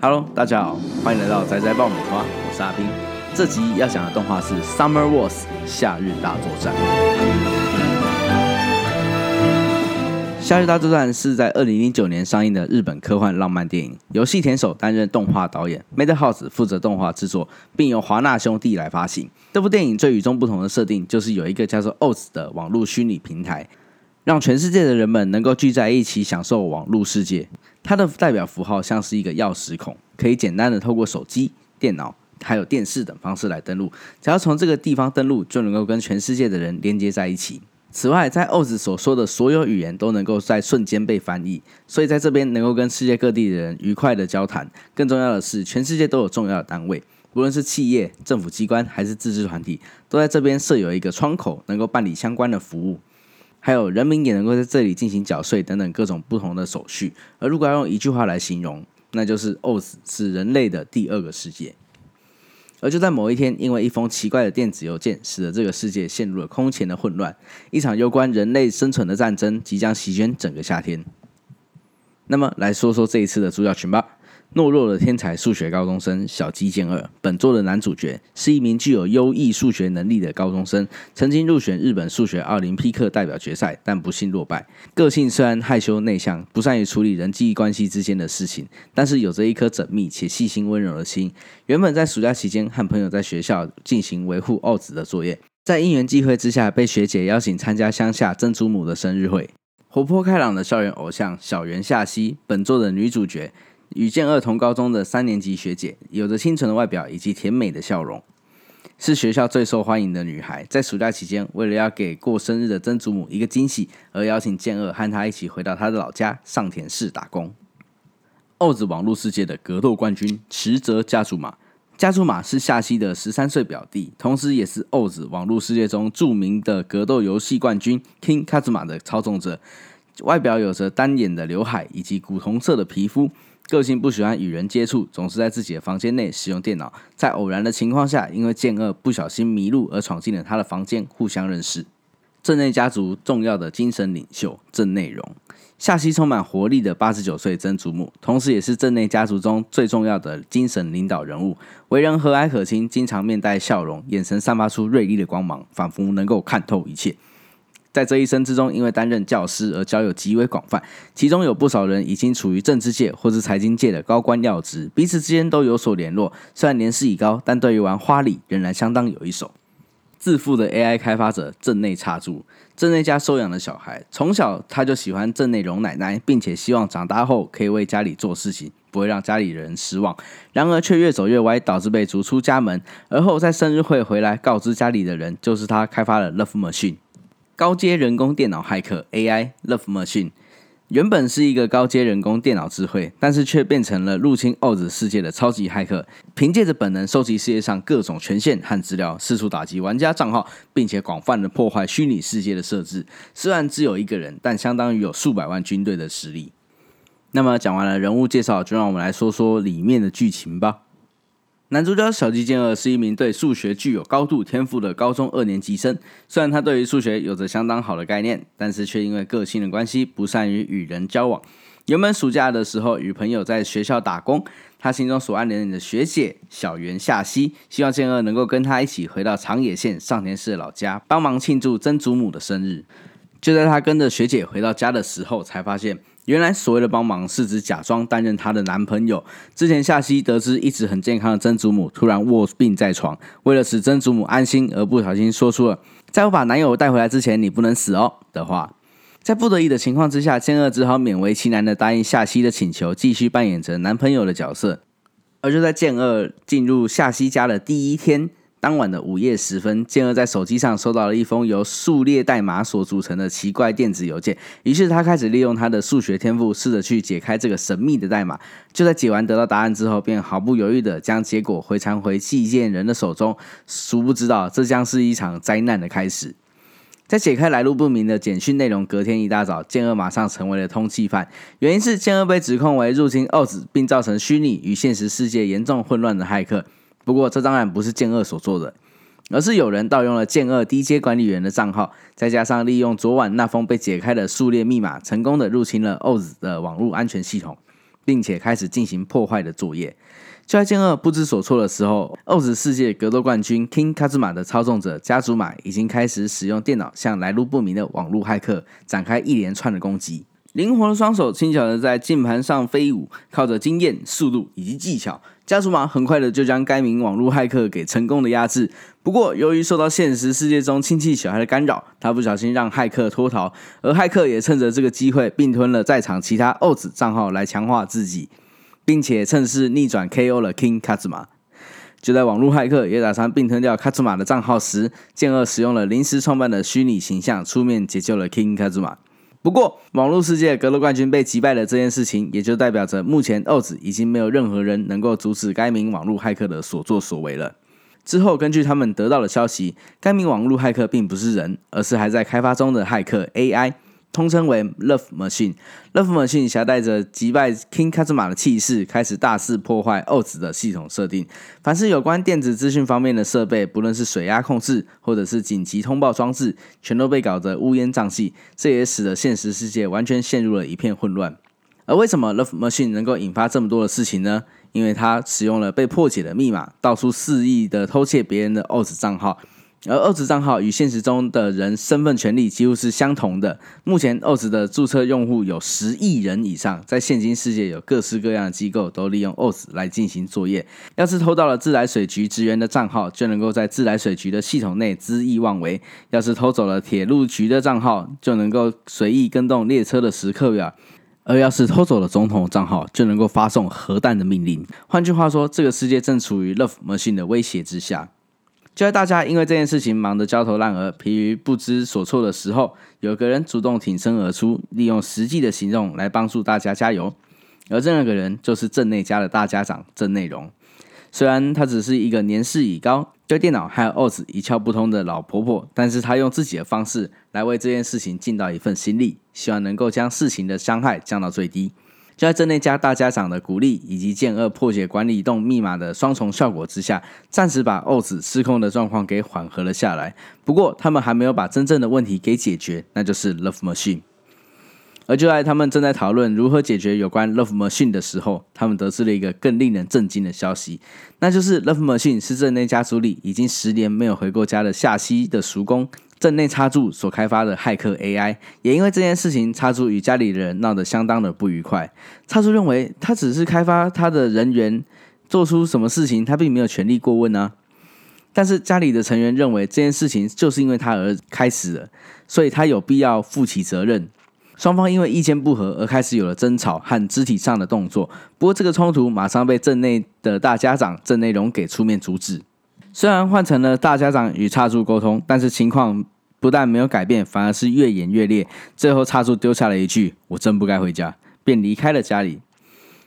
Hello，大家好，欢迎来到宅宅爆米花，我是阿斌。这集要讲的动画是《Summer Wars》夏日大作战。《夏日大作战》是在二零零九年上映的日本科幻浪漫电影，由细田守担任动画导演，Madhouse 负责动画制作，并由华纳兄弟来发行。这部电影最与众不同的设定，就是有一个叫做 Oz 的网络虚拟平台，让全世界的人们能够聚在一起享受网络世界。它的代表符号像是一个钥匙孔，可以简单的透过手机、电脑还有电视等方式来登录。只要从这个地方登录，就能够跟全世界的人连接在一起。此外，在 Oz 所说的所有语言都能够在瞬间被翻译，所以在这边能够跟世界各地的人愉快的交谈。更重要的是，全世界都有重要的单位，无论是企业、政府机关还是自治团体，都在这边设有一个窗口，能够办理相关的服务。还有人民也能够在这里进行缴税等等各种不同的手续。而如果要用一句话来形容，那就是 Oz 是人类的第二个世界。而就在某一天，因为一封奇怪的电子邮件，使得这个世界陷入了空前的混乱，一场攸关人类生存的战争即将席卷整个夏天。那么，来说说这一次的主角群吧。懦弱的天才数学高中生小鸡健二，本作的男主角是一名具有优异数学能力的高中生，曾经入选日本数学奥林匹克代表决赛，但不幸落败。个性虽然害羞内向，不善于处理人际关系之间的事情，但是有着一颗缜密且细心温柔的心。原本在暑假期间和朋友在学校进行维护奥子的作业，在因缘际会之下，被学姐邀请参加乡下曾祖母的生日会。活泼开朗的校园偶像小圆夏希，本作的女主角。与健二同高中的三年级学姐，有着清纯的外表以及甜美的笑容，是学校最受欢迎的女孩。在暑假期间，为了要给过生日的曾祖母一个惊喜，而邀请健二和她一起回到他的老家上田市打工。奥子网络世界的格斗冠军池泽家族马，家族马是夏希的十三岁表弟，同时也是奥子网络世界中著名的格斗游戏冠军 King 卡祖马的操纵者。外表有着单眼的刘海以及古铜色的皮肤。个性不喜欢与人接触，总是在自己的房间内使用电脑。在偶然的情况下，因为剑二不小心迷路而闯进了他的房间，互相认识。镇内家族重要的精神领袖镇内容，夏希充满活力的八十九岁曾祖母，同时也是镇内家族中最重要的精神领导人物。为人和蔼可亲，经常面带笑容，眼神散发出锐利的光芒，仿佛能够看透一切。在这一生之中，因为担任教师而交友极为广泛，其中有不少人已经处于政治界或是财经界的高官要职，彼此之间都有所联络。虽然年事已高，但对于玩花礼仍然相当有一手。自负的 AI 开发者镇内插柱，镇内家收养的小孩，从小他就喜欢镇内荣奶奶，并且希望长大后可以为家里做事情，不会让家里人失望。然而却越走越歪，导致被逐出家门。而后在生日会回来告知家里的人，就是他开发了 Love Machine。高阶人工电脑骇客 AI Love Machine 原本是一个高阶人工电脑智慧，但是却变成了入侵 Oz 世界的超级骇客，凭借着本能收集世界上各种权限和资料，四处打击玩家账号，并且广泛的破坏虚拟世界的设置。虽然只有一个人，但相当于有数百万军队的实力。那么讲完了人物介绍，就让我们来说说里面的剧情吧。男主角小鸡健二是一名对数学具有高度天赋的高中二年级生。虽然他对于数学有着相当好的概念，但是却因为个性的关系不善于与人交往。原本暑假的时候与朋友在学校打工，他心中所暗恋的学姐小圆夏希，希望健二能够跟他一起回到长野县上田市的老家，帮忙庆祝曾祖母的生日。就在他跟着学姐回到家的时候，才发现。原来所谓的帮忙是指假装担任她的男朋友。之前夏希得知一直很健康的曾祖母突然卧病在床，为了使曾祖母安心，而不小心说出了“在我把男友带回来之前，你不能死哦”的话。在不得已的情况之下，千二只好勉为其难的答应夏希的请求，继续扮演着男朋友的角色。而就在健二进入夏希家的第一天。当晚的午夜时分，健二在手机上收到了一封由数列代码所组成的奇怪电子邮件。于是他开始利用他的数学天赋，试着去解开这个神秘的代码。就在解完得到答案之后，便毫不犹豫的将结果回传回寄件人的手中。殊不知道，这将是一场灾难的开始。在解开来路不明的简讯内容，隔天一大早，健二马上成为了通缉犯。原因是健二被指控为入侵奥子，并造成虚拟与现实世界严重混乱的骇客。不过，这当然不是剑二所做的，而是有人盗用了剑二低阶管理员的账号，再加上利用昨晚那封被解开的数列密码，成功的入侵了 Oz 的网络安全系统。并且开始进行破坏的作业。就在剑二不知所措的时候，，OZ 世界格斗冠军 King Kazuma 的操纵者家族马已经开始使用电脑向来路不明的网络骇客展开一连串的攻击。灵活的双手轻巧的在键盘上飞舞，靠着经验、速度以及技巧，家族马很快的就将该名网络骇客给成功的压制。不过，由于受到现实世界中亲戚小孩的干扰，他不小心让骇客脱逃，而骇客也趁着这个机会并吞了在场其他 o 子账号来强化自己。并且趁势逆转 KO 了 King KAZMA。就在网络骇客也打算并吞掉 Kazuma 的账号时，剑二使用了临时创办的虚拟形象出面解救了 King KAZMA。不过，网络世界格斗冠军被击败的这件事情，也就代表着目前 Oz 已经没有任何人能够阻止该名网络骇客的所作所为了。之后，根据他们得到的消息，该名网络骇客并不是人，而是还在开发中的骇客 AI。通称为 Love Machine，Love Machine 携带着击败 King Kazuma 的气势，开始大肆破坏 o 子的系统设定。凡是有关电子资讯方面的设备，不论是水压控制或者是紧急通报装置，全都被搞得乌烟瘴气。这也使得现实世界完全陷入了一片混乱。而为什么 Love Machine 能够引发这么多的事情呢？因为它使用了被破解的密码，到处肆意的偷窃别人的 o 子账号。而二子账号与现实中的人身份权利几乎是相同的。目前二子的注册用户有十亿人以上，在现今世界有各式各样的机构都利用二子来进行作业。要是偷到了自来水局职员的账号，就能够在自来水局的系统内恣意妄为；要是偷走了铁路局的账号，就能够随意跟动列车的时刻表；而要是偷走了总统账号，就能够发送核弹的命令。换句话说，这个世界正处于 Love Machine 的威胁之下。就在大家因为这件事情忙得焦头烂额、疲于不知所措的时候，有个人主动挺身而出，利用实际的行动来帮助大家加油。而这个人就是镇内家的大家长镇内容。虽然她只是一个年事已高、对电脑还有 OS 一窍不通的老婆婆，但是她用自己的方式来为这件事情尽到一份心力，希望能够将事情的伤害降到最低。就在镇内家大家长的鼓励以及剑二破解管理洞密码的双重效果之下，暂时把奥子失控的状况给缓和了下来。不过，他们还没有把真正的问题给解决，那就是 Love Machine。而就在他们正在讨论如何解决有关 Love Machine 的时候，他们得知了一个更令人震惊的消息，那就是 Love Machine 是镇内家族里已经十年没有回过家的夏西的叔公。镇内插柱所开发的骇客 AI，也因为这件事情，插柱与家里的人闹得相当的不愉快。插柱认为，他只是开发他的人员做出什么事情，他并没有权利过问呢。但是家里的成员认为，这件事情就是因为他而开始的，所以他有必要负起责任。双方因为意见不合而开始有了争吵和肢体上的动作。不过，这个冲突马上被镇内的大家长镇内容给出面阻止。虽然换成了大家长与插柱沟通，但是情况不但没有改变，反而是越演越烈。最后，插柱丢下了一句：“我真不该回家”，便离开了家里。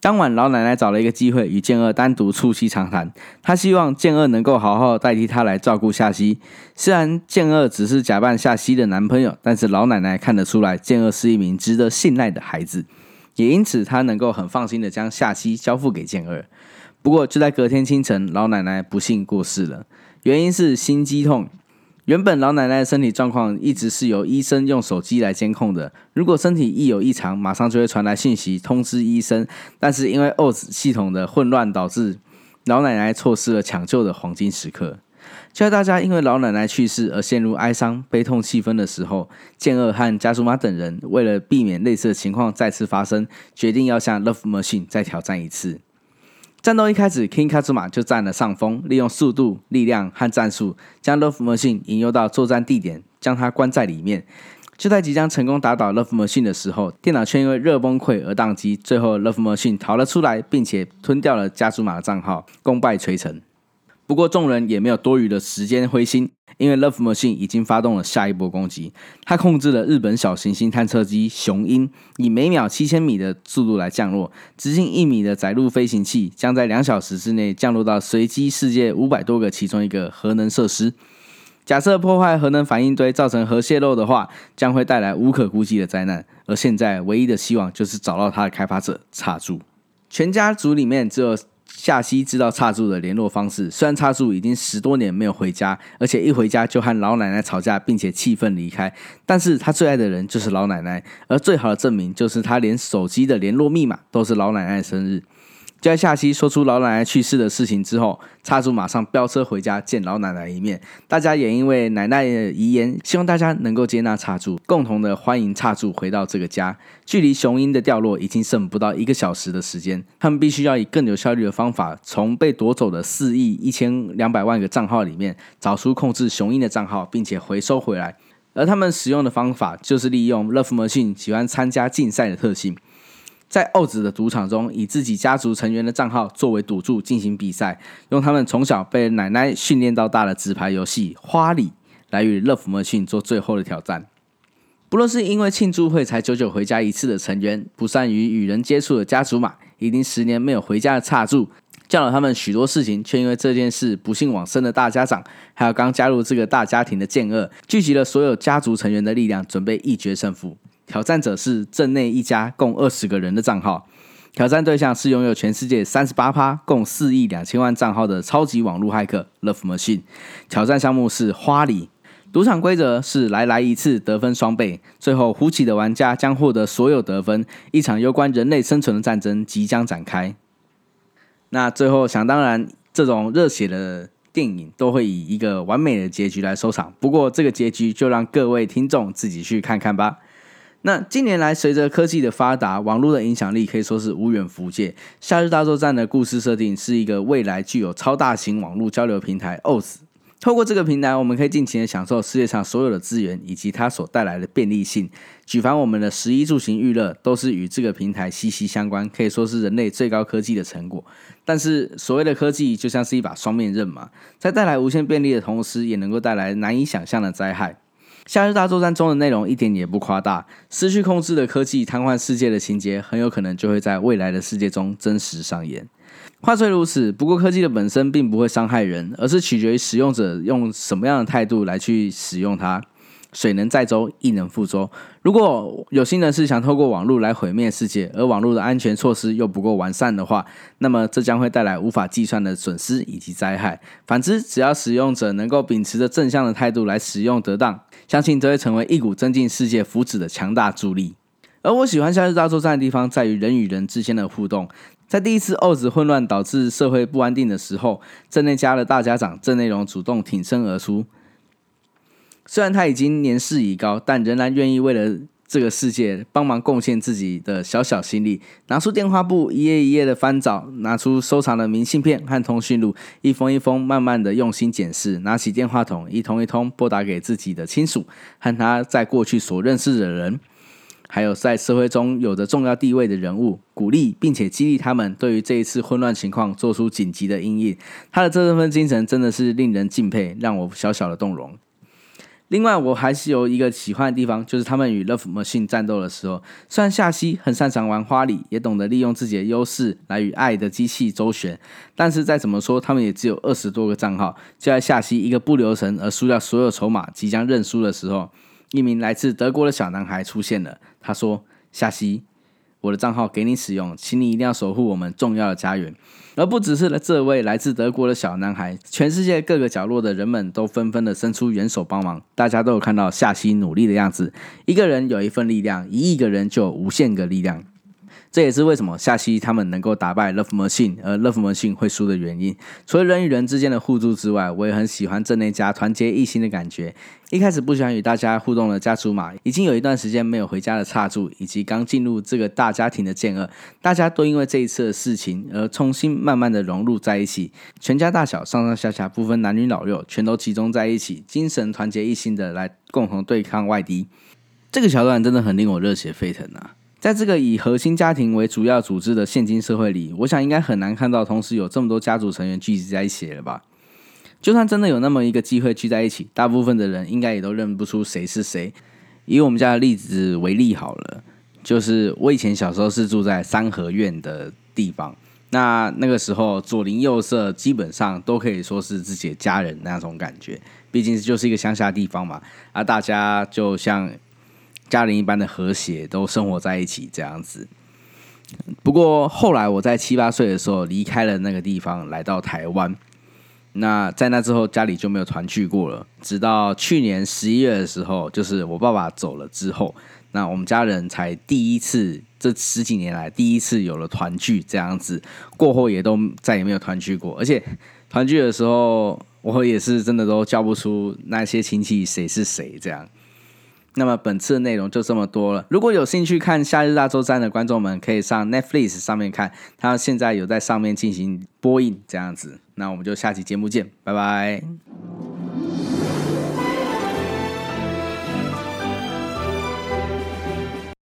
当晚，老奶奶找了一个机会与健二单独促膝长谈。她希望健二能够好好代替她来照顾夏西。虽然健二只是假扮夏西的男朋友，但是老奶奶看得出来，健二是一名值得信赖的孩子，也因此她能够很放心的将夏西交付给健二。不过，就在隔天清晨，老奶奶不幸过世了，原因是心肌痛。原本老奶奶的身体状况一直是由医生用手机来监控的，如果身体一有异常，马上就会传来信息通知医生。但是因为 OS 系统的混乱，导致老奶奶错失了抢救的黄金时刻。就在大家因为老奶奶去世而陷入哀伤、悲痛气氛的时候，健二和加苏玛等人为了避免类似的情况再次发生，决定要向 Love Machine 再挑战一次。战斗一开始，King Kazuma 就占了上风，利用速度、力量和战术，将 Love Machine 引诱到作战地点，将他关在里面。就在即将成功打倒 Love Machine 的时候，电脑却因为热崩溃而宕机。最后，Love Machine 逃了出来，并且吞掉了加祖玛的账号，功败垂成。不过，众人也没有多余的时间灰心，因为 Love Machine 已经发动了下一波攻击。他控制了日本小行星探测机雄鹰，以每秒七千米的速度来降落。直径一米的载入飞行器将在两小时之内降落到随机世界五百多个其中一个核能设施。假设破坏核能反应堆造成核泄漏的话，将会带来无可估计的灾难。而现在唯一的希望就是找到它的开发者插住。全家族里面只有。夏西知道差柱的联络方式。虽然差柱已经十多年没有回家，而且一回家就和老奶奶吵架，并且气愤离开，但是他最爱的人就是老奶奶，而最好的证明就是他连手机的联络密码都是老奶奶生日。就在夏西说出老奶奶去世的事情之后，差柱马上飙车回家见老奶奶一面。大家也因为奶奶的遗言，希望大家能够接纳差柱，共同的欢迎差柱回到这个家。距离雄鹰的掉落已经剩不到一个小时的时间，他们必须要以更有效率的方法，从被夺走的四亿一千两百万个账号里面找出控制雄鹰的账号，并且回收回来。而他们使用的方法就是利用 Love Machine 喜欢参加竞赛的特性。在奥子的赌场中，以自己家族成员的账号作为赌注进行比赛，用他们从小被奶奶训练到大的纸牌游戏花礼来与乐福莫逊做最后的挑战。不论是因为庆祝会才久久回家一次的成员，不善于与人接触的家族马，已经十年没有回家的差柱，教了他们许多事情，却因为这件事不幸往生的大家长，还有刚加入这个大家庭的剑恶，聚集了所有家族成员的力量，准备一决胜负。挑战者是镇内一家共二十个人的账号，挑战对象是拥有全世界三十八趴共四亿两千万账号的超级网络骇客 Love Machine。挑战项目是花礼，赌场规则是来来一次得分双倍，最后胡起的玩家将获得所有得分。一场有关人类生存的战争即将展开。那最后想当然，这种热血的电影都会以一个完美的结局来收场。不过这个结局就让各位听众自己去看看吧。那近年来，随着科技的发达，网络的影响力可以说是无远弗届。夏日大作战的故事设定是一个未来具有超大型网络交流平台 OS。透过这个平台，我们可以尽情的享受世界上所有的资源以及它所带来的便利性。举凡我们的食衣住行娱乐，都是与这个平台息息相关，可以说是人类最高科技的成果。但是，所谓的科技就像是一把双面刃嘛，在带来无限便利的同时，也能够带来难以想象的灾害。《夏日大作战》中的内容一点也不夸大，失去控制的科技瘫痪世界的情节，很有可能就会在未来的世界中真实上演。话虽如此，不过科技的本身并不会伤害人，而是取决于使用者用什么样的态度来去使用它。水能载舟，亦能覆舟。如果有心人士想透过网络来毁灭世界，而网络的安全措施又不够完善的话，那么这将会带来无法计算的损失以及灾害。反之，只要使用者能够秉持着正向的态度来使用得当，相信这会成为一股增进世界福祉的强大助力。而我喜欢夏日大作战的地方，在于人与人之间的互动。在第一次欧子混乱导致社会不安定的时候，镇内家的大家长郑内容主动挺身而出。虽然他已经年事已高，但仍然愿意为了这个世界帮忙贡献自己的小小心力。拿出电话簿，一页一页的翻找，拿出收藏的明信片和通讯录，一封一封慢慢的用心检视。拿起电话筒，一通一通拨打给自己的亲属和他在过去所认识的人，还有在社会中有着重要地位的人物，鼓励并且激励他们对于这一次混乱情况做出紧急的应应。他的这份精神真的是令人敬佩，让我小小的动容。另外，我还是有一个喜欢的地方，就是他们与 Love Machine 战斗的时候，虽然夏西很擅长玩花里，也懂得利用自己的优势来与爱的机器周旋，但是再怎么说，他们也只有二十多个账号。就在夏西一个不留神而输掉所有筹码，即将认输的时候，一名来自德国的小男孩出现了。他说：“夏西。”我的账号给你使用，请你一定要守护我们重要的家园。而不只是这位来自德国的小男孩，全世界各个角落的人们都纷纷的伸出援手帮忙。大家都有看到夏西努力的样子，一个人有一份力量，一亿个人就有无限个力量。这也是为什么夏西他们能够打败 Love Machine，而 Love Machine 会输的原因。除了人与人之间的互助之外，我也很喜欢镇内家团结一心的感觉。一开始不喜欢与大家互动的家族马，已经有一段时间没有回家的差柱，以及刚进入这个大家庭的剑二，大家都因为这一次的事情而重新慢慢的融入在一起。全家大小上上下下不分男女老幼，全都集中在一起，精神团结一心的来共同对抗外敌。这个桥段真的很令我热血沸腾啊！在这个以核心家庭为主要组织的现今社会里，我想应该很难看到同时有这么多家族成员聚集在一起了吧？就算真的有那么一个机会聚在一起，大部分的人应该也都认不出谁是谁。以我们家的例子为例好了，就是我以前小时候是住在三合院的地方，那那个时候左邻右舍基本上都可以说是自己的家人那种感觉，毕竟就是一个乡下地方嘛，啊，大家就像。家人一般的和谐，都生活在一起这样子。不过后来我在七八岁的时候离开了那个地方，来到台湾。那在那之后，家里就没有团聚过了。直到去年十一月的时候，就是我爸爸走了之后，那我们家人才第一次这十几年来第一次有了团聚这样子。过后也都再也没有团聚过，而且团聚的时候，我也是真的都叫不出那些亲戚谁是谁这样。那么本次的内容就这么多了。如果有兴趣看《夏日大作战》的观众们，可以上 Netflix 上面看，它现在有在上面进行播映这样子。那我们就下期节目见，拜拜。